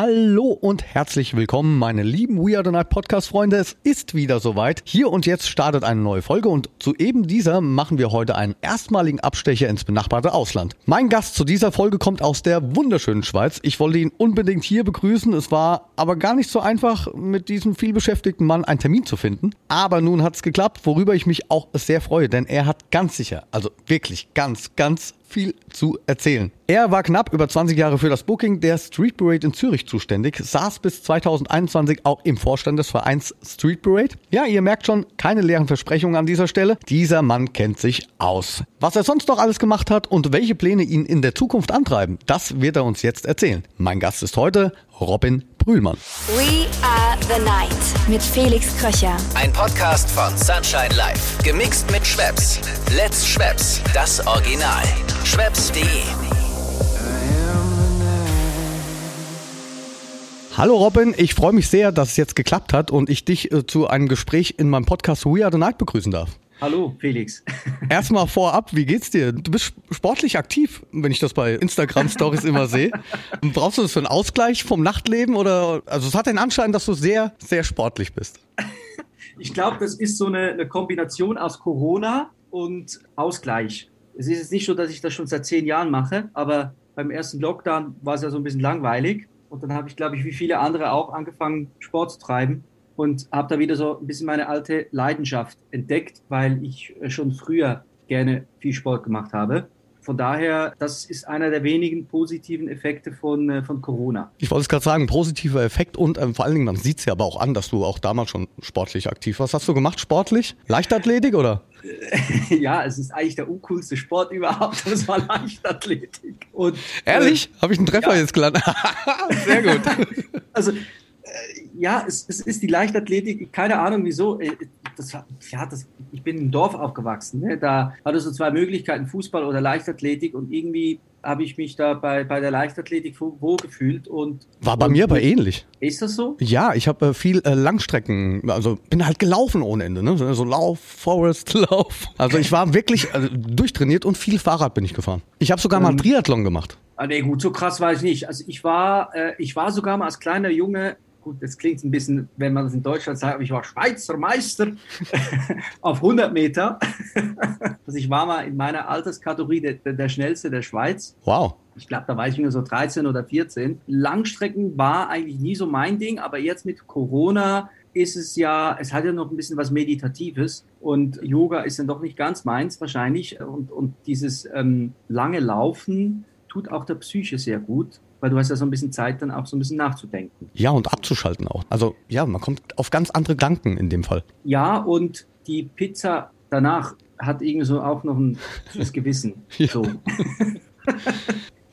Hallo und herzlich willkommen, meine lieben We Are the Night Podcast Freunde. Es ist wieder soweit. Hier und jetzt startet eine neue Folge und zu eben dieser machen wir heute einen erstmaligen Abstecher ins benachbarte Ausland. Mein Gast zu dieser Folge kommt aus der wunderschönen Schweiz. Ich wollte ihn unbedingt hier begrüßen. Es war aber gar nicht so einfach, mit diesem vielbeschäftigten Mann einen Termin zu finden. Aber nun hat es geklappt, worüber ich mich auch sehr freue, denn er hat ganz sicher, also wirklich ganz, ganz viel zu erzählen. Er war knapp über 20 Jahre für das Booking der Street Parade in Zürich zuständig, saß bis 2021 auch im Vorstand des Vereins Street Parade. Ja, ihr merkt schon, keine leeren Versprechungen an dieser Stelle. Dieser Mann kennt sich aus. Was er sonst noch alles gemacht hat und welche Pläne ihn in der Zukunft antreiben, das wird er uns jetzt erzählen. Mein Gast ist heute Robin Brühlmann. We are the night mit Felix Kröcher. Ein Podcast von Sunshine Life. Gemixt mit Schwepps. Let's Schwepps. Das Original. Schwepps.de Hallo Robin, ich freue mich sehr, dass es jetzt geklappt hat und ich dich äh, zu einem Gespräch in meinem Podcast We Are the Night begrüßen darf. Hallo, Felix. Erstmal vorab, wie geht's dir? Du bist sportlich aktiv, wenn ich das bei Instagram Stories immer sehe. Brauchst du das für einen Ausgleich vom Nachtleben oder, also es hat den Anschein, dass du sehr, sehr sportlich bist. Ich glaube, das ist so eine, eine Kombination aus Corona und Ausgleich. Es ist jetzt nicht so, dass ich das schon seit zehn Jahren mache, aber beim ersten Lockdown war es ja so ein bisschen langweilig. Und dann habe ich, glaube ich, wie viele andere auch angefangen, Sport zu treiben und habe da wieder so ein bisschen meine alte Leidenschaft entdeckt, weil ich schon früher gerne viel Sport gemacht habe. Von daher, das ist einer der wenigen positiven Effekte von, äh, von Corona. Ich wollte es gerade sagen, positiver Effekt und ähm, vor allen Dingen, man sieht es ja aber auch an, dass du auch damals schon sportlich aktiv warst. Was hast du gemacht sportlich? Leichtathletik oder? ja, es ist eigentlich der uncoolste Sport überhaupt, das war Leichtathletik. Und, Ehrlich? Äh, Habe ich einen Treffer ja. jetzt gelandet? Sehr gut. also ja, es, es, ist die Leichtathletik, keine Ahnung wieso. Äh, das, ja, das, ich bin im Dorf aufgewachsen. Ne? Da hattest du zwei Möglichkeiten, Fußball oder Leichtathletik und irgendwie habe ich mich da bei, bei der Leichtathletik wohlgefühlt und war bei und, mir aber ähnlich. Ist das so? Ja, ich habe äh, viel äh, Langstrecken, also bin halt gelaufen ohne Ende, ne? So Lauf, Forest, Lauf. Also ich war wirklich also, durchtrainiert und viel Fahrrad bin ich gefahren. Ich habe sogar mal ähm, Triathlon gemacht. Ah, nee, gut, so krass war ich nicht. Also ich war, äh, ich war sogar mal als kleiner Junge gut, das klingt ein bisschen, wenn man das in Deutschland sagt, aber ich war Schweizer Meister auf 100 Meter. also ich war mal in meiner Alterskategorie der, der schnellste der Schweiz. Wow. Ich glaube, da war ich nur so 13 oder 14. Langstrecken war eigentlich nie so mein Ding, aber jetzt mit Corona ist es ja, es hat ja noch ein bisschen was Meditatives und Yoga ist dann doch nicht ganz meins wahrscheinlich und, und dieses ähm, lange Laufen tut auch der Psyche sehr gut weil du hast ja so ein bisschen Zeit, dann auch so ein bisschen nachzudenken. Ja, und abzuschalten auch. Also ja, man kommt auf ganz andere Gedanken in dem Fall. Ja, und die Pizza danach hat irgendwie so auch noch ein fürs Gewissen. ja. So.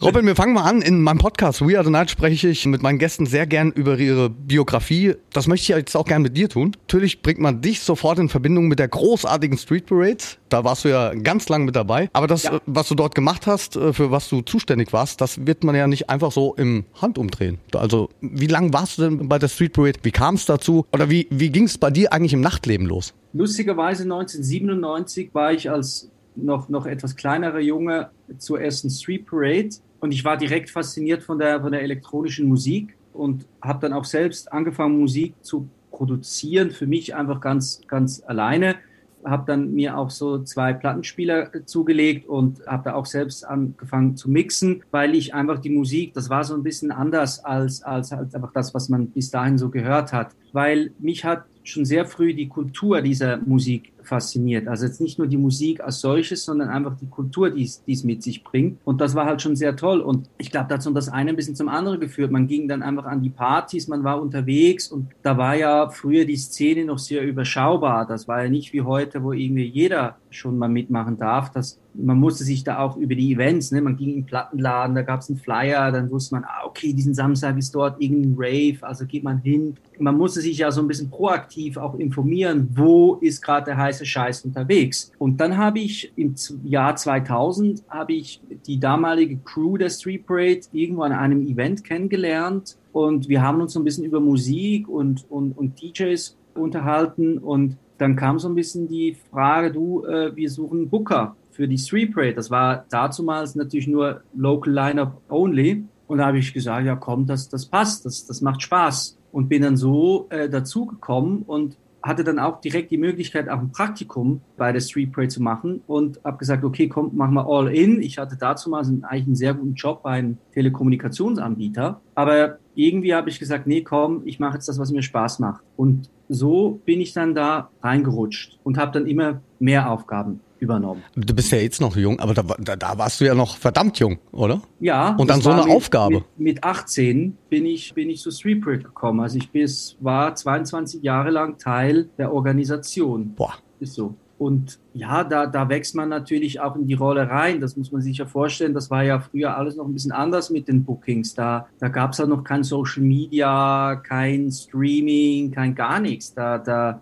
Robin, wir fangen mal an. In meinem Podcast We Are the Night spreche ich mit meinen Gästen sehr gern über ihre Biografie. Das möchte ich jetzt auch gern mit dir tun. Natürlich bringt man dich sofort in Verbindung mit der großartigen Street Parade. Da warst du ja ganz lang mit dabei. Aber das, ja. was du dort gemacht hast, äh, für was du zuständig warst, das wird man ja nicht einfach so im Handumdrehen. Also, wie lange warst du denn bei der Street Parade? Wie kam es dazu? Oder wie, wie ging es bei dir eigentlich im Nachtleben los? Lustigerweise 1997 war ich als noch, noch etwas kleinerer Junge zur ersten Street Parade und ich war direkt fasziniert von der, von der elektronischen Musik und habe dann auch selbst angefangen, Musik zu produzieren, für mich einfach ganz, ganz alleine. Habe dann mir auch so zwei Plattenspieler zugelegt und habe da auch selbst angefangen zu mixen, weil ich einfach die Musik, das war so ein bisschen anders als, als, als einfach das, was man bis dahin so gehört hat. Weil mich hat schon sehr früh die Kultur dieser Musik fasziniert. Also jetzt nicht nur die Musik als solches, sondern einfach die Kultur, die es mit sich bringt. Und das war halt schon sehr toll. Und ich glaube, da hat so das eine ein bisschen zum anderen geführt. Man ging dann einfach an die Partys, man war unterwegs und da war ja früher die Szene noch sehr überschaubar. Das war ja nicht wie heute, wo irgendwie jeder schon mal mitmachen darf. Das man musste sich da auch über die Events, ne? man ging in den Plattenladen, da gab es einen Flyer, dann wusste man, ah, okay, diesen Samstag ist dort irgendein Rave, also geht man hin. Man musste sich ja so ein bisschen proaktiv auch informieren, wo ist gerade der heiße Scheiß unterwegs. Und dann habe ich im Jahr 2000 habe ich die damalige Crew der Street Parade irgendwo an einem Event kennengelernt und wir haben uns so ein bisschen über Musik und, und, und DJs unterhalten und dann kam so ein bisschen die Frage, du, äh, wir suchen Booker für die Street Parade. Das war dazumals natürlich nur Local Lineup only. Und da habe ich gesagt, ja komm, das, das passt, das, das macht Spaß. Und bin dann so äh, dazugekommen und hatte dann auch direkt die Möglichkeit, auch ein Praktikum bei der Street Parade zu machen und habe gesagt, okay, komm, machen wir all in. Ich hatte dazu mal eigentlich einen sehr guten Job bei einem Telekommunikationsanbieter. Aber irgendwie habe ich gesagt, nee, komm, ich mache jetzt das, was mir Spaß macht. Und so bin ich dann da reingerutscht und habe dann immer mehr Aufgaben übernommen. Du bist ja jetzt noch jung, aber da, da, da warst du ja noch verdammt jung, oder? Ja. Und dann so eine mit, Aufgabe. Mit, mit 18 bin ich, bin ich zu Street Parade gekommen. Also ich bis, war 22 Jahre lang Teil der Organisation. Boah. Ist so. Und ja, da, da wächst man natürlich auch in die Rolle rein. Das muss man sich ja vorstellen. Das war ja früher alles noch ein bisschen anders mit den Bookings. Da, da gab es ja noch kein Social Media, kein Streaming, kein gar nichts. Da, da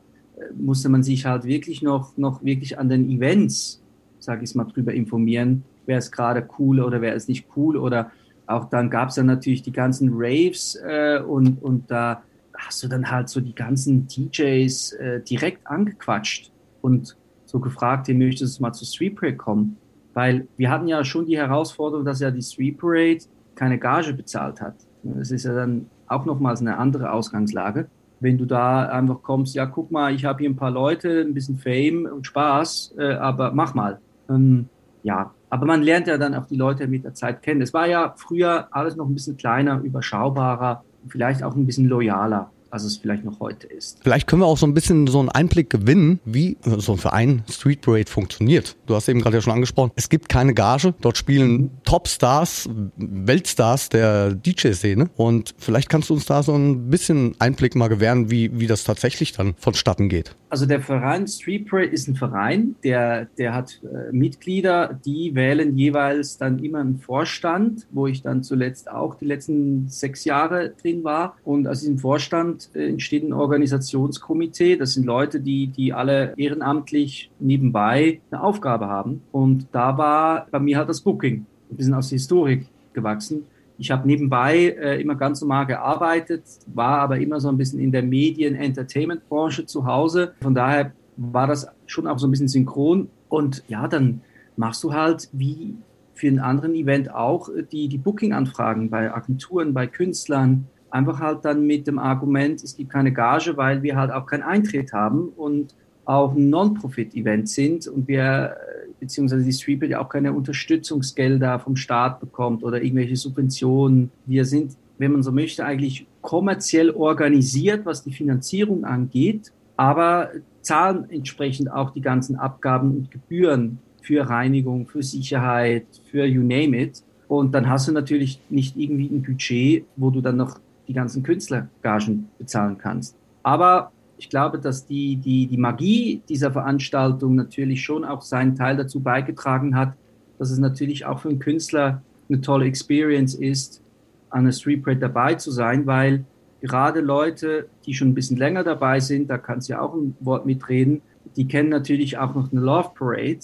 musste man sich halt wirklich noch, noch wirklich an den Events, sage ich mal, drüber informieren, wer ist gerade cool oder wer ist nicht cool. Oder auch dann gab es dann natürlich die ganzen Raves äh, und, und da hast du dann halt so die ganzen DJs äh, direkt angequatscht und so gefragt, ihr möchtest mal zu Street Parade kommen. Weil wir hatten ja schon die Herausforderung, dass ja die Street Parade keine Gage bezahlt hat. Das ist ja dann auch nochmals eine andere Ausgangslage wenn du da einfach kommst, ja, guck mal, ich habe hier ein paar Leute, ein bisschen Fame und Spaß, äh, aber mach mal. Ähm, ja, aber man lernt ja dann auch die Leute mit der Zeit kennen. Es war ja früher alles noch ein bisschen kleiner, überschaubarer, vielleicht auch ein bisschen loyaler als es vielleicht noch heute ist. Vielleicht können wir auch so ein bisschen so einen Einblick gewinnen, wie so ein Verein Street Parade funktioniert. Du hast eben gerade ja schon angesprochen, es gibt keine Gage. Dort spielen Topstars, Weltstars der DJ-Szene. Und vielleicht kannst du uns da so ein bisschen Einblick mal gewähren, wie, wie das tatsächlich dann vonstatten geht. Also der Verein Street Parade ist ein Verein, der, der hat äh, Mitglieder, die wählen jeweils dann immer einen Vorstand, wo ich dann zuletzt auch die letzten sechs Jahre drin war. Und aus diesem Vorstand äh, entsteht ein Organisationskomitee. Das sind Leute, die, die alle ehrenamtlich nebenbei eine Aufgabe haben. Und da war bei mir halt das Booking. Wir sind aus der Historik gewachsen. Ich habe nebenbei äh, immer ganz normal gearbeitet, war aber immer so ein bisschen in der Medien-Entertainment-Branche zu Hause. Von daher war das schon auch so ein bisschen synchron. Und ja, dann machst du halt wie für einen anderen Event auch die, die Booking-Anfragen bei Agenturen, bei Künstlern. Einfach halt dann mit dem Argument, es gibt keine Gage, weil wir halt auch keinen Eintritt haben und auch ein Non-Profit-Event sind und wir beziehungsweise die Streetbild ja auch keine Unterstützungsgelder vom Staat bekommt oder irgendwelche Subventionen. Wir sind, wenn man so möchte, eigentlich kommerziell organisiert, was die Finanzierung angeht, aber zahlen entsprechend auch die ganzen Abgaben und Gebühren für Reinigung, für Sicherheit, für you name it. Und dann hast du natürlich nicht irgendwie ein Budget, wo du dann noch die ganzen Künstlergagen bezahlen kannst. Aber ich glaube, dass die, die, die Magie dieser Veranstaltung natürlich schon auch seinen Teil dazu beigetragen hat, dass es natürlich auch für einen Künstler eine tolle Experience ist, an der Street Parade dabei zu sein, weil gerade Leute, die schon ein bisschen länger dabei sind, da kannst du ja auch ein Wort mitreden, die kennen natürlich auch noch eine Love Parade,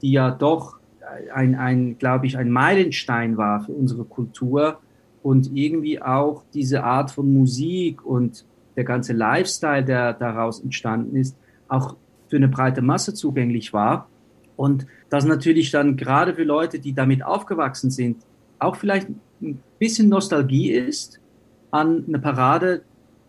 die ja doch ein, ein glaube ich, ein Meilenstein war für unsere Kultur und irgendwie auch diese Art von Musik und der ganze Lifestyle, der daraus entstanden ist, auch für eine breite Masse zugänglich war. Und das natürlich dann gerade für Leute, die damit aufgewachsen sind, auch vielleicht ein bisschen Nostalgie ist, an eine Parade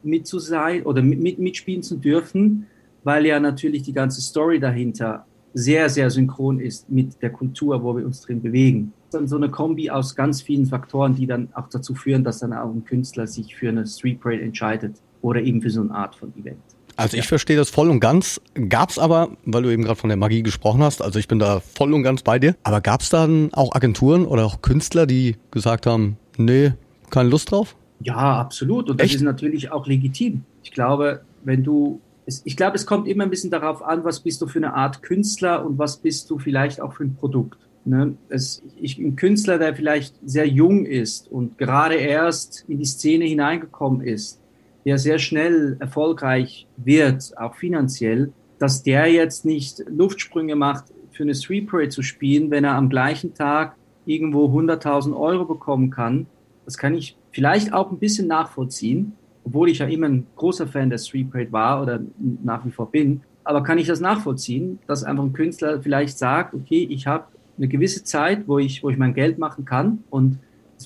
mit zu sein oder mit, mitspielen zu dürfen, weil ja natürlich die ganze Story dahinter sehr, sehr synchron ist mit der Kultur, wo wir uns drin bewegen. Dann so eine Kombi aus ganz vielen Faktoren, die dann auch dazu führen, dass dann auch ein Künstler sich für eine Street Parade entscheidet oder eben für so eine Art von Event. Also ich verstehe das voll und ganz. Gab es aber, weil du eben gerade von der Magie gesprochen hast, also ich bin da voll und ganz bei dir, aber gab es dann auch Agenturen oder auch Künstler, die gesagt haben, nee, keine Lust drauf? Ja, absolut. Und das Echt? ist natürlich auch legitim. Ich glaube, wenn du, ich glaube, es kommt immer ein bisschen darauf an, was bist du für eine Art Künstler und was bist du vielleicht auch für ein Produkt. Ne? Es, ich, ein Künstler, der vielleicht sehr jung ist und gerade erst in die Szene hineingekommen ist, der sehr schnell erfolgreich wird, auch finanziell, dass der jetzt nicht Luftsprünge macht, für eine Street Parade zu spielen, wenn er am gleichen Tag irgendwo 100.000 Euro bekommen kann. Das kann ich vielleicht auch ein bisschen nachvollziehen, obwohl ich ja immer ein großer Fan der Street Parade war oder nach wie vor bin. Aber kann ich das nachvollziehen, dass einfach ein Künstler vielleicht sagt, okay, ich habe eine gewisse Zeit, wo ich, wo ich mein Geld machen kann und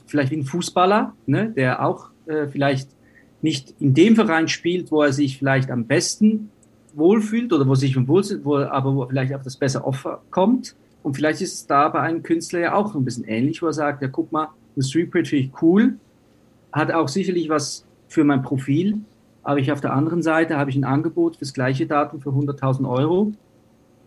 vielleicht wie ein Fußballer, ne, der auch äh, vielleicht nicht in dem Verein spielt, wo er sich vielleicht am besten wohlfühlt oder wo sich wohlfühlt, wo, aber wo vielleicht auf das bessere Offer kommt. Und vielleicht ist es da bei einem Künstler ja auch ein bisschen ähnlich, wo er sagt, ja guck mal, ein Street Print finde ich cool, hat auch sicherlich was für mein Profil, aber ich auf der anderen Seite habe ich ein Angebot fürs gleiche Datum für 100.000 Euro.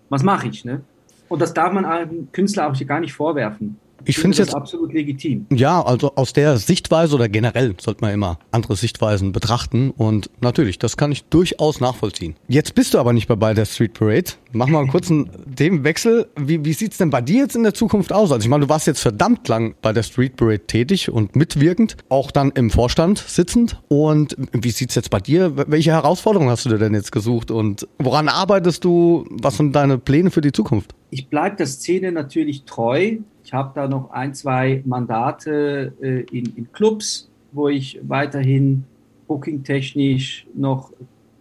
Was mache ich? Ne? Und das darf man einem Künstler auch gar nicht vorwerfen. Ich finde es jetzt absolut legitim. Ja, also aus der Sichtweise oder generell sollte man immer andere Sichtweisen betrachten und natürlich, das kann ich durchaus nachvollziehen. Jetzt bist du aber nicht mehr bei der Street Parade. Machen wir einen kurzen Themenwechsel. Wie, wie sieht's denn bei dir jetzt in der Zukunft aus? Also ich meine, du warst jetzt verdammt lang bei der Street Parade tätig und mitwirkend, auch dann im Vorstand sitzend. Und wie sieht's jetzt bei dir? Welche Herausforderungen hast du dir denn jetzt gesucht und woran arbeitest du? Was sind deine Pläne für die Zukunft? Ich bleibe der Szene natürlich treu. Ich habe da noch ein, zwei Mandate äh, in, in Clubs, wo ich weiterhin booking-technisch noch,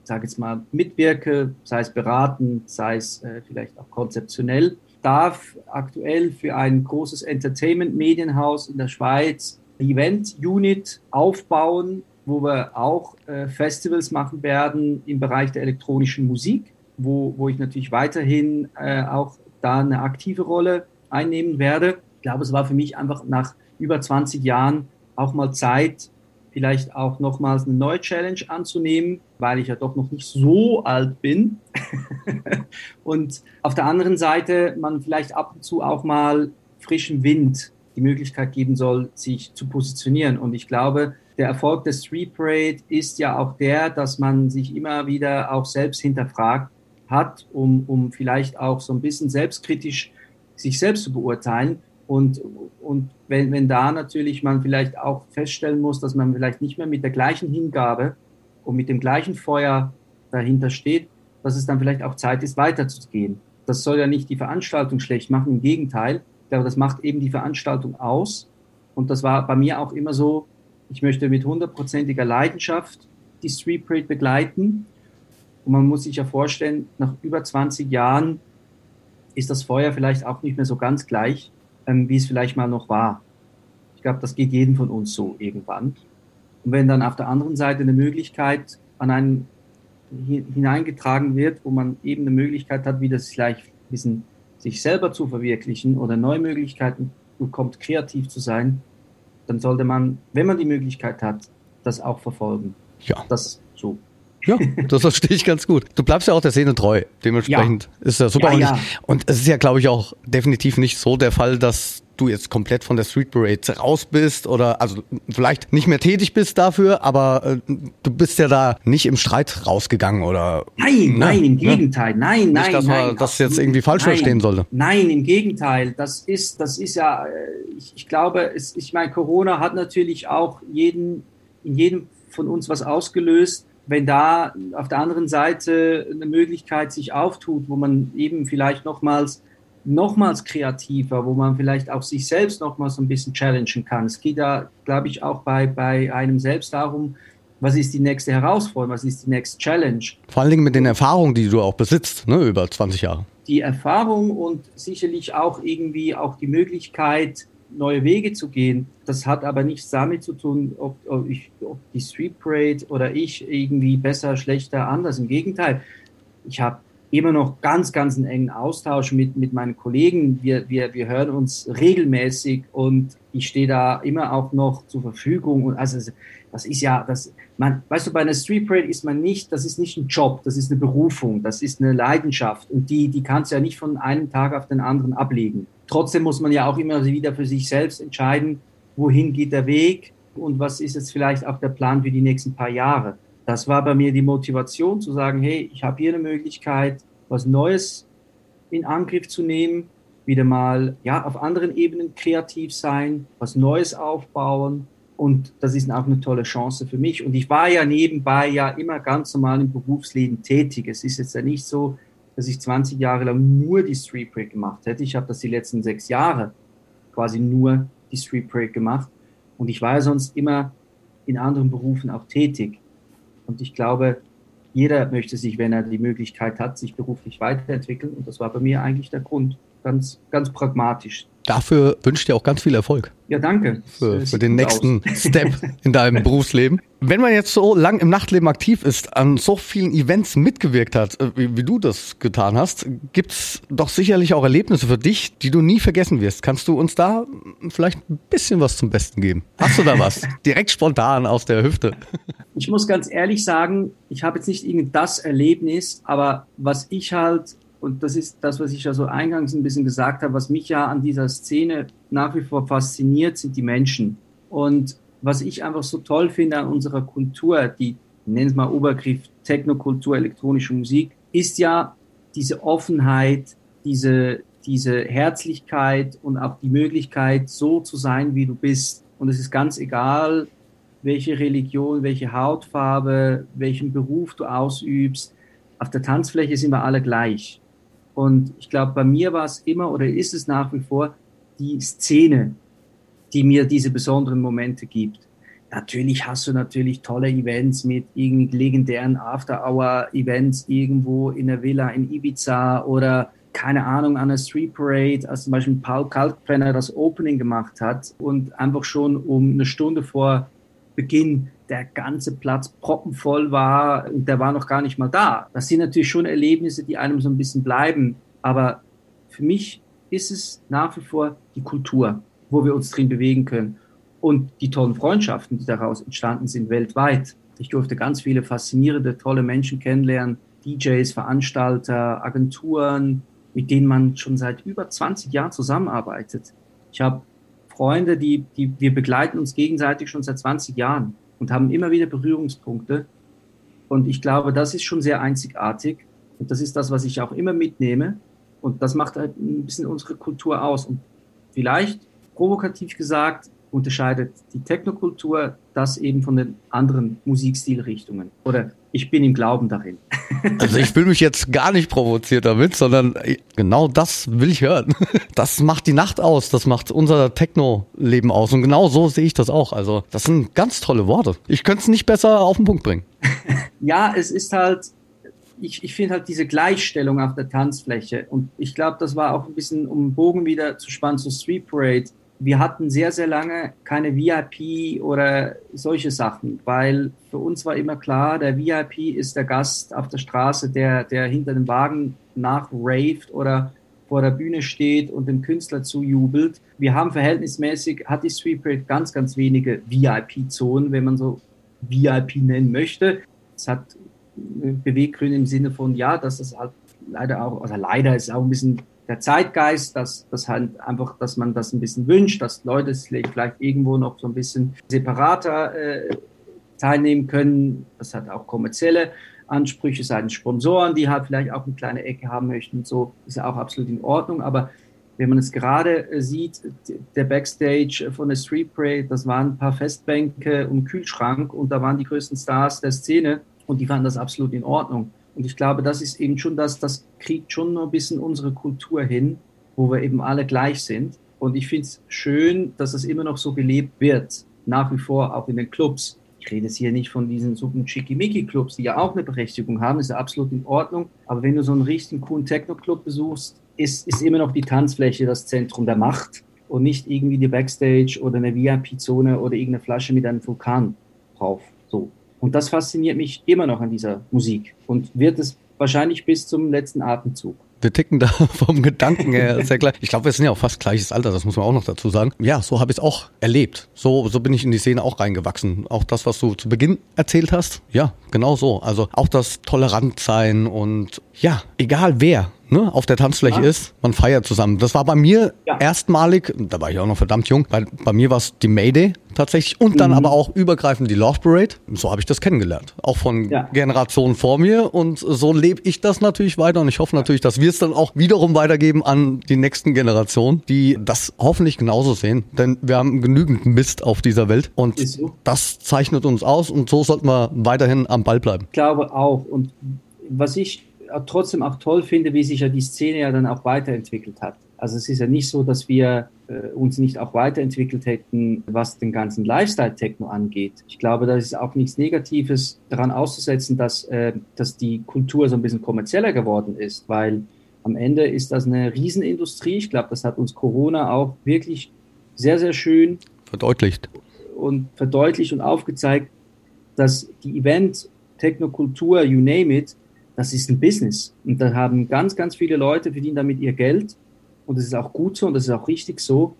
sage jetzt mal, mitwirke, sei es beraten, sei es äh, vielleicht auch konzeptionell. Darf aktuell für ein großes Entertainment-Medienhaus in der Schweiz Event-Unit aufbauen, wo wir auch äh, Festivals machen werden im Bereich der elektronischen Musik, wo, wo ich natürlich weiterhin äh, auch da eine aktive Rolle einnehmen werde. Ich glaube, es war für mich einfach nach über 20 Jahren auch mal Zeit, vielleicht auch nochmals eine neue Challenge anzunehmen, weil ich ja doch noch nicht so alt bin. und auf der anderen Seite man vielleicht ab und zu auch mal frischen Wind die Möglichkeit geben soll, sich zu positionieren. Und ich glaube, der Erfolg des Street Parade ist ja auch der, dass man sich immer wieder auch selbst hinterfragt hat, um, um vielleicht auch so ein bisschen selbstkritisch sich selbst zu beurteilen. Und, und wenn, wenn da natürlich man vielleicht auch feststellen muss, dass man vielleicht nicht mehr mit der gleichen Hingabe und mit dem gleichen Feuer dahinter steht, dass es dann vielleicht auch Zeit ist, weiterzugehen. Das soll ja nicht die Veranstaltung schlecht machen, im Gegenteil. Ich glaube, das macht eben die Veranstaltung aus. Und das war bei mir auch immer so, ich möchte mit hundertprozentiger Leidenschaft die Street Parade begleiten. Und man muss sich ja vorstellen, nach über 20 Jahren ist das Feuer vielleicht auch nicht mehr so ganz gleich, ähm, wie es vielleicht mal noch war. Ich glaube, das geht jedem von uns so irgendwann. Und wenn dann auf der anderen Seite eine Möglichkeit an einen hineingetragen wird, wo man eben eine Möglichkeit hat, wieder vielleicht ein bisschen sich selber zu verwirklichen oder neue Möglichkeiten bekommt, kreativ zu sein, dann sollte man, wenn man die Möglichkeit hat, das auch verfolgen. Ja. Das so. Ja, das verstehe ich ganz gut. Du bleibst ja auch der Szene treu. Dementsprechend ja. ist das super. Ja, ja. Und es ist ja, glaube ich, auch definitiv nicht so der Fall, dass du jetzt komplett von der Street Parade raus bist oder also vielleicht nicht mehr tätig bist dafür, aber äh, du bist ja da nicht im Streit rausgegangen oder Nein, ne? nein, im ne? Gegenteil. Nein, nicht, nein, dass man nein, das jetzt irgendwie falsch nein, verstehen sollte. Nein, im Gegenteil. Das ist das ist ja äh, ich, ich glaube, es, ich meine Corona hat natürlich auch jeden in jedem von uns was ausgelöst wenn da auf der anderen Seite eine Möglichkeit sich auftut, wo man eben vielleicht nochmals nochmals kreativer, wo man vielleicht auch sich selbst nochmals so ein bisschen challengen kann. Es geht da, glaube ich, auch bei, bei einem selbst darum, was ist die nächste Herausforderung, was ist die nächste Challenge. Vor allen Dingen mit den Erfahrungen, die du auch besitzt, ne, über 20 Jahre. Die Erfahrung und sicherlich auch irgendwie auch die Möglichkeit, neue Wege zu gehen. Das hat aber nichts damit zu tun, ob, ob, ich, ob die Street Parade oder ich irgendwie besser, schlechter, anders. Im Gegenteil, ich habe immer noch ganz, ganz einen engen Austausch mit, mit meinen Kollegen. Wir, wir, wir hören uns regelmäßig und ich stehe da immer auch noch zur Verfügung. Und also das ist ja, das, man, weißt du, bei einer Street Parade ist man nicht, das ist nicht ein Job, das ist eine Berufung, das ist eine Leidenschaft und die, die kannst du ja nicht von einem Tag auf den anderen ablegen. Trotzdem muss man ja auch immer wieder für sich selbst entscheiden, wohin geht der Weg und was ist jetzt vielleicht auch der Plan für die nächsten paar Jahre. Das war bei mir die Motivation zu sagen, hey, ich habe hier eine Möglichkeit, was Neues in Angriff zu nehmen, wieder mal ja auf anderen Ebenen kreativ sein, was Neues aufbauen und das ist auch eine tolle Chance für mich. Und ich war ja nebenbei ja immer ganz normal im Berufsleben tätig. Es ist jetzt ja nicht so, dass ich 20 Jahre lang nur die Street Break gemacht hätte. Ich habe das die letzten sechs Jahre quasi nur die Street Break gemacht. Und ich war ja sonst immer in anderen Berufen auch tätig. Und ich glaube, jeder möchte sich, wenn er die Möglichkeit hat, sich beruflich weiterentwickeln. Und das war bei mir eigentlich der Grund. Ganz, ganz pragmatisch. Dafür wünsche ich dir auch ganz viel Erfolg. Ja, danke. Für, für den nächsten aus. Step in deinem Berufsleben. Wenn man jetzt so lang im Nachtleben aktiv ist, an so vielen Events mitgewirkt hat, äh, wie, wie du das getan hast, gibt's doch sicherlich auch Erlebnisse für dich, die du nie vergessen wirst. Kannst du uns da vielleicht ein bisschen was zum Besten geben? Hast du da was? Direkt spontan aus der Hüfte. Ich muss ganz ehrlich sagen, ich habe jetzt nicht irgend das Erlebnis, aber was ich halt und das ist das, was ich ja so eingangs ein bisschen gesagt habe, was mich ja an dieser Szene nach wie vor fasziniert, sind die Menschen. Und was ich einfach so toll finde an unserer Kultur, die nennen es mal Obergriff Technokultur, elektronische Musik, ist ja diese Offenheit, diese, diese Herzlichkeit und auch die Möglichkeit, so zu sein, wie du bist. Und es ist ganz egal, welche Religion, welche Hautfarbe, welchen Beruf du ausübst. Auf der Tanzfläche sind wir alle gleich. Und ich glaube, bei mir war es immer oder ist es nach wie vor die Szene, die mir diese besonderen Momente gibt. Natürlich hast du natürlich tolle Events mit irgendwie legendären After-Hour-Events irgendwo in der Villa in Ibiza oder keine Ahnung, an der Street Parade, als zum Beispiel Paul Kalkbrenner das Opening gemacht hat und einfach schon um eine Stunde vor Beginn der ganze Platz proppenvoll war und der war noch gar nicht mal da. Das sind natürlich schon Erlebnisse, die einem so ein bisschen bleiben. Aber für mich ist es nach wie vor die Kultur, wo wir uns drin bewegen können. Und die tollen Freundschaften, die daraus entstanden sind weltweit. Ich durfte ganz viele faszinierende, tolle Menschen kennenlernen. DJs, Veranstalter, Agenturen, mit denen man schon seit über 20 Jahren zusammenarbeitet. Ich habe Freunde, die, die, wir begleiten uns gegenseitig schon seit 20 Jahren und haben immer wieder Berührungspunkte. Und ich glaube, das ist schon sehr einzigartig. Und das ist das, was ich auch immer mitnehme. Und das macht halt ein bisschen unsere Kultur aus. Und vielleicht, provokativ gesagt, unterscheidet die Technokultur das eben von den anderen Musikstilrichtungen. Oder ich bin im Glauben darin. Also ich fühle mich jetzt gar nicht provoziert damit, sondern genau das will ich hören. Das macht die Nacht aus, das macht unser Techno-Leben aus. Und genau so sehe ich das auch. Also das sind ganz tolle Worte. Ich könnte es nicht besser auf den Punkt bringen. Ja, es ist halt, ich, ich finde halt diese Gleichstellung auf der Tanzfläche. Und ich glaube, das war auch ein bisschen, um den Bogen wieder zu spannen zu Street Parade wir hatten sehr, sehr lange keine VIP oder solche Sachen, weil für uns war immer klar, der VIP ist der Gast auf der Straße, der, der hinter dem Wagen nachraved oder vor der Bühne steht und dem Künstler zujubelt. Wir haben verhältnismäßig, hat die Street Parade ganz, ganz wenige VIP-Zonen, wenn man so VIP nennen möchte. Es hat Beweggründe im Sinne von, ja, dass es halt leider auch, also leider ist auch ein bisschen der Zeitgeist, dass, dass halt einfach, dass man das ein bisschen wünscht, dass Leute vielleicht irgendwo noch so ein bisschen separater äh, teilnehmen können. Das hat auch kommerzielle Ansprüche seitens Sponsoren, die halt vielleicht auch eine kleine Ecke haben möchten. So ist ja auch absolut in Ordnung. Aber wenn man es gerade äh, sieht, der Backstage von der Street Parade, das waren ein paar Festbänke und Kühlschrank und da waren die größten Stars der Szene und die fanden das absolut in Ordnung. Und ich glaube, das ist eben schon das, das kriegt schon noch ein bisschen unsere Kultur hin, wo wir eben alle gleich sind. Und ich finde es schön, dass es immer noch so gelebt wird, nach wie vor auch in den Clubs. Ich rede jetzt hier nicht von diesen super Schickimicki-Clubs, die ja auch eine Berechtigung haben, ist ja absolut in Ordnung. Aber wenn du so einen richtigen coolen Techno-Club besuchst, ist, ist immer noch die Tanzfläche das Zentrum der Macht und nicht irgendwie die Backstage oder eine VIP-Zone oder irgendeine Flasche mit einem Vulkan drauf. So. Und das fasziniert mich immer noch an dieser Musik und wird es wahrscheinlich bis zum letzten Atemzug. Wir ticken da vom Gedanken her sehr gleich. Ich glaube, wir sind ja auch fast gleiches Alter, das muss man auch noch dazu sagen. Ja, so habe ich es auch erlebt. So, so bin ich in die Szene auch reingewachsen. Auch das, was du zu Beginn erzählt hast, ja, genau so. Also auch das Tolerantsein und ja, egal wer, ne, auf der Tanzfläche ja. ist, man feiert zusammen. Das war bei mir ja. erstmalig, da war ich auch noch verdammt jung, weil bei mir war es die Mayday tatsächlich und dann mhm. aber auch übergreifend die Love Parade. So habe ich das kennengelernt. Auch von ja. Generationen vor mir und so lebe ich das natürlich weiter und ich hoffe natürlich, dass wir es dann auch wiederum weitergeben an die nächsten Generationen, die das hoffentlich genauso sehen, denn wir haben genügend Mist auf dieser Welt und so. das zeichnet uns aus und so sollten wir weiterhin am Ball bleiben. Ich glaube auch und was ich trotzdem auch toll finde, wie sich ja die Szene ja dann auch weiterentwickelt hat. Also es ist ja nicht so, dass wir äh, uns nicht auch weiterentwickelt hätten, was den ganzen Lifestyle-Techno angeht. Ich glaube, da ist auch nichts Negatives daran auszusetzen, dass, äh, dass die Kultur so ein bisschen kommerzieller geworden ist, weil am Ende ist das eine Riesenindustrie. Ich glaube, das hat uns Corona auch wirklich sehr, sehr schön verdeutlicht und verdeutlicht und aufgezeigt, dass die Event, Technokultur, you name it, das ist ein Business. Und da haben ganz, ganz viele Leute verdienen damit ihr Geld. Und das ist auch gut so und das ist auch richtig so.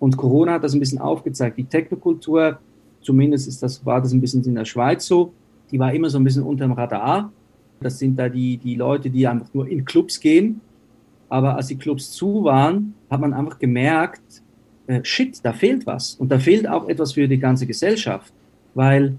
Und Corona hat das ein bisschen aufgezeigt. Die Technokultur, zumindest ist das, war das ein bisschen in der Schweiz so, die war immer so ein bisschen unterm Radar. Das sind da die, die Leute, die einfach nur in Clubs gehen. Aber als die Clubs zu waren, hat man einfach gemerkt, äh, shit, da fehlt was. Und da fehlt auch etwas für die ganze Gesellschaft. Weil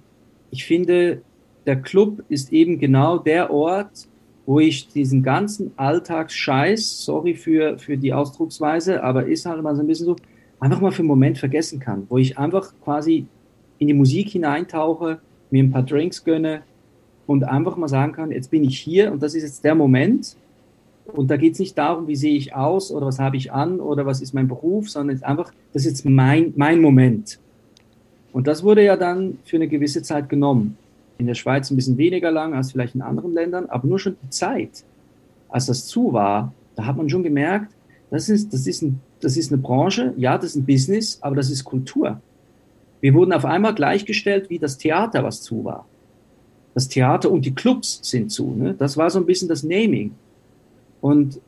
ich finde, der Club ist eben genau der Ort, wo ich diesen ganzen Alltagsscheiß, sorry für, für die Ausdrucksweise, aber ist halt mal so ein bisschen so, einfach mal für einen Moment vergessen kann, wo ich einfach quasi in die Musik hineintauche, mir ein paar Drinks gönne und einfach mal sagen kann, jetzt bin ich hier und das ist jetzt der Moment. Und da geht es nicht darum, wie sehe ich aus oder was habe ich an oder was ist mein Beruf, sondern es ist einfach, das ist jetzt mein, mein Moment. Und das wurde ja dann für eine gewisse Zeit genommen. In der Schweiz ein bisschen weniger lang als vielleicht in anderen Ländern, aber nur schon die Zeit, als das zu war, da hat man schon gemerkt, das ist, das ist, ein, das ist eine Branche, ja, das ist ein Business, aber das ist Kultur. Wir wurden auf einmal gleichgestellt wie das Theater, was zu war. Das Theater und die Clubs sind zu. Ne? Das war so ein bisschen das Naming. Und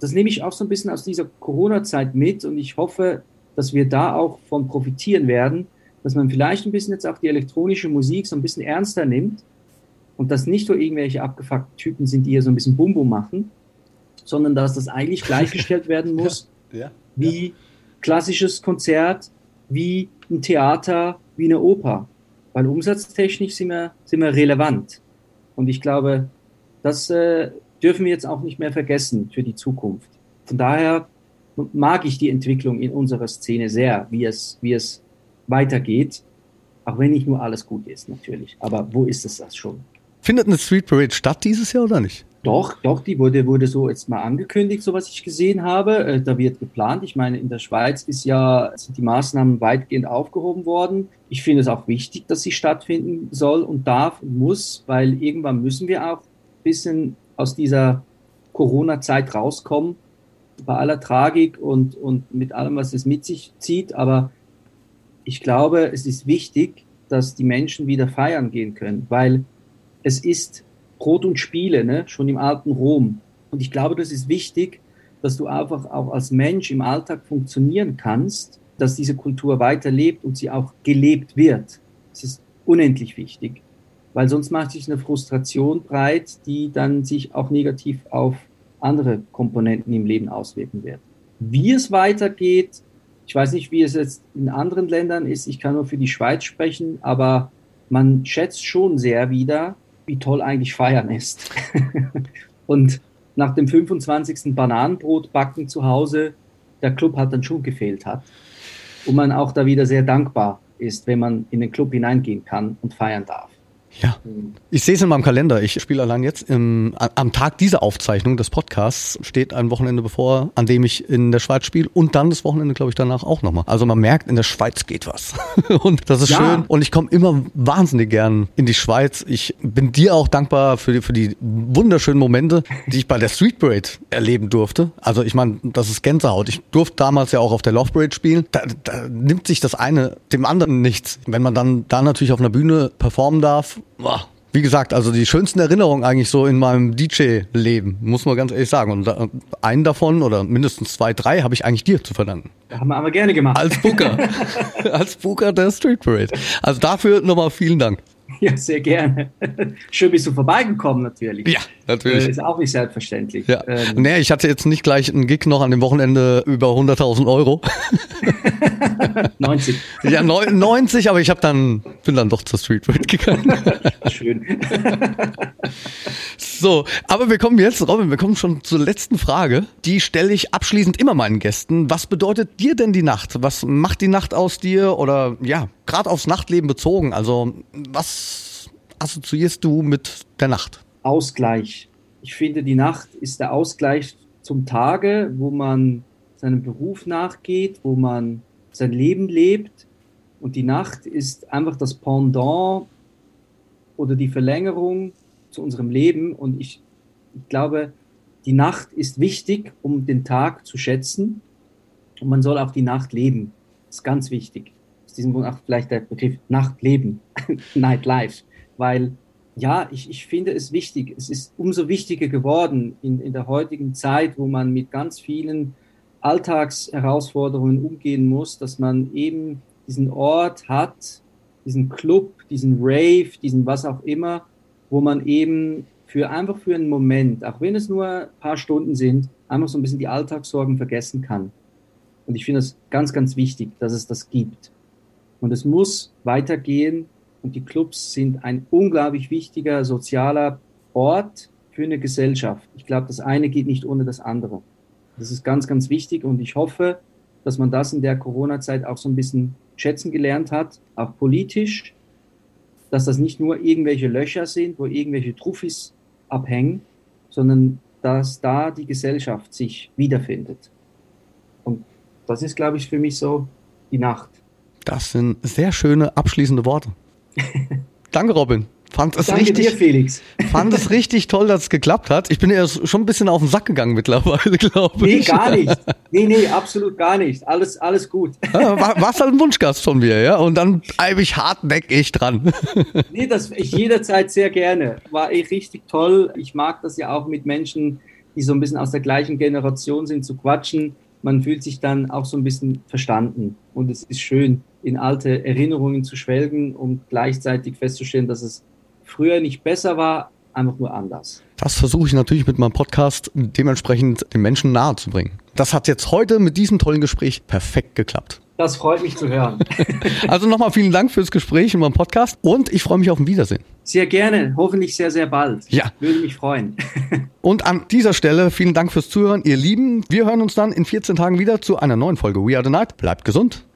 das nehme ich auch so ein bisschen aus dieser Corona-Zeit mit und ich hoffe, dass wir da auch von profitieren werden, dass man vielleicht ein bisschen jetzt auch die elektronische Musik so ein bisschen ernster nimmt und dass nicht nur irgendwelche abgefuckten Typen sind, die hier so ein bisschen Bum-Bum machen, sondern dass das eigentlich gleichgestellt werden muss, ja, ja, wie ja. klassisches Konzert, wie ein Theater, wie eine Oper. Weil umsatztechnisch sind wir, sind wir relevant. Und ich glaube, das äh, dürfen wir jetzt auch nicht mehr vergessen für die Zukunft. Von daher mag ich die Entwicklung in unserer Szene sehr, wie es, wie es weitergeht. Auch wenn nicht nur alles gut ist, natürlich. Aber wo ist es das schon? Findet eine Street Parade statt dieses Jahr oder nicht? Doch, doch, die wurde, wurde so jetzt mal angekündigt, so was ich gesehen habe. Äh, da wird geplant. Ich meine, in der Schweiz ist ja, sind die Maßnahmen weitgehend aufgehoben worden. Ich finde es auch wichtig, dass sie stattfinden soll und darf und muss, weil irgendwann müssen wir auch ein bisschen aus dieser Corona-Zeit rauskommen, bei aller Tragik und, und mit allem, was es mit sich zieht. Aber ich glaube, es ist wichtig, dass die Menschen wieder feiern gehen können, weil es ist Brot und Spiele, ne? schon im alten Rom. Und ich glaube, das ist wichtig, dass du einfach auch als Mensch im Alltag funktionieren kannst, dass diese Kultur weiterlebt und sie auch gelebt wird. Das ist unendlich wichtig, weil sonst macht sich eine Frustration breit, die dann sich auch negativ auf andere Komponenten im Leben auswirken wird. Wie es weitergeht, ich weiß nicht, wie es jetzt in anderen Ländern ist. Ich kann nur für die Schweiz sprechen, aber man schätzt schon sehr wieder, wie toll eigentlich Feiern ist. und nach dem 25. Bananenbrot backen zu Hause, der Club hat dann schon gefehlt hat. Und man auch da wieder sehr dankbar ist, wenn man in den Club hineingehen kann und feiern darf. Ja, ich sehe es in meinem Kalender. Ich spiele allein jetzt im, am Tag dieser Aufzeichnung des Podcasts steht ein Wochenende bevor, an dem ich in der Schweiz spiele und dann das Wochenende, glaube ich, danach auch nochmal. Also man merkt, in der Schweiz geht was. und das ist ja. schön. Und ich komme immer wahnsinnig gern in die Schweiz. Ich bin dir auch dankbar für die, für die wunderschönen Momente, die ich bei der Street Parade erleben durfte. Also ich meine, das ist Gänsehaut. Ich durfte damals ja auch auf der Love Parade spielen. Da, da nimmt sich das eine dem anderen nichts. Wenn man dann da natürlich auf einer Bühne performen darf, boah, wie gesagt, also die schönsten Erinnerungen eigentlich so in meinem DJ-Leben, muss man ganz ehrlich sagen. Und äh, einen davon oder mindestens zwei, drei habe ich eigentlich dir zu verdanken. Haben wir aber gerne gemacht. Als Booker. Als Booker der Street Parade. Also dafür nochmal vielen Dank. Ja, sehr gerne. Schön bist du vorbeigekommen natürlich. Ja, natürlich. Äh, ist auch nicht selbstverständlich. Ja. Ähm, nee, ich hatte jetzt nicht gleich einen Gig noch an dem Wochenende über 100.000 Euro. 90. Ja, 90, aber ich habe dann bin dann doch zur Street Food gegangen. Schön. So, aber wir kommen jetzt, Robin, wir kommen schon zur letzten Frage. Die stelle ich abschließend immer meinen Gästen. Was bedeutet dir denn die Nacht? Was macht die Nacht aus dir? Oder ja, gerade aufs Nachtleben bezogen. Also was assoziierst du mit der Nacht? Ausgleich. Ich finde, die Nacht ist der Ausgleich zum Tage, wo man seinem Beruf nachgeht, wo man sein Leben lebt. Und die Nacht ist einfach das Pendant oder die Verlängerung zu unserem Leben. Und ich, ich glaube, die Nacht ist wichtig, um den Tag zu schätzen. Und man soll auch die Nacht leben. Das ist ganz wichtig. Aus diesem Grund auch vielleicht der Begriff Nachtleben, Nightlife. Weil ja, ich, ich finde es wichtig. Es ist umso wichtiger geworden in, in der heutigen Zeit, wo man mit ganz vielen Alltagsherausforderungen umgehen muss, dass man eben diesen Ort hat, diesen Club, diesen Rave, diesen was auch immer, wo man eben für einfach für einen Moment, auch wenn es nur ein paar Stunden sind, einfach so ein bisschen die Alltagssorgen vergessen kann. Und ich finde es ganz, ganz wichtig, dass es das gibt. Und es muss weitergehen. Und die Clubs sind ein unglaublich wichtiger sozialer Ort für eine Gesellschaft. Ich glaube, das eine geht nicht ohne das andere. Das ist ganz, ganz wichtig. Und ich hoffe, dass man das in der Corona-Zeit auch so ein bisschen schätzen gelernt hat, auch politisch, dass das nicht nur irgendwelche Löcher sind, wo irgendwelche Truffis abhängen, sondern dass da die Gesellschaft sich wiederfindet. Und das ist, glaube ich, für mich so die Nacht. Das sind sehr schöne abschließende Worte. Danke, Robin. Fand es Danke richtig, dir, Felix. Fand es richtig toll, dass es geklappt hat. Ich bin ja schon ein bisschen auf den Sack gegangen mittlerweile, glaube nee, ich. Nee, gar nicht. Nee, nee, absolut gar nicht. Alles, alles gut. Ja, war, warst halt ein Wunschgast von mir, ja? Und dann bleibe ich hartnäckig dran. nee, das ich jederzeit sehr gerne. War eh richtig toll. Ich mag das ja auch mit Menschen, die so ein bisschen aus der gleichen Generation sind, zu quatschen. Man fühlt sich dann auch so ein bisschen verstanden. Und es ist schön, in alte Erinnerungen zu schwelgen und gleichzeitig festzustellen, dass es früher nicht besser war, einfach nur anders. Das versuche ich natürlich mit meinem Podcast dementsprechend den Menschen nahe zu bringen. Das hat jetzt heute mit diesem tollen Gespräch perfekt geklappt. Das freut mich zu hören. also nochmal vielen Dank fürs Gespräch in meinem Podcast und ich freue mich auf ein Wiedersehen. Sehr gerne, hoffentlich sehr, sehr bald. Ja. Würde mich freuen. und an dieser Stelle vielen Dank fürs Zuhören, ihr Lieben. Wir hören uns dann in 14 Tagen wieder zu einer neuen Folge We Are the Night. Bleibt gesund.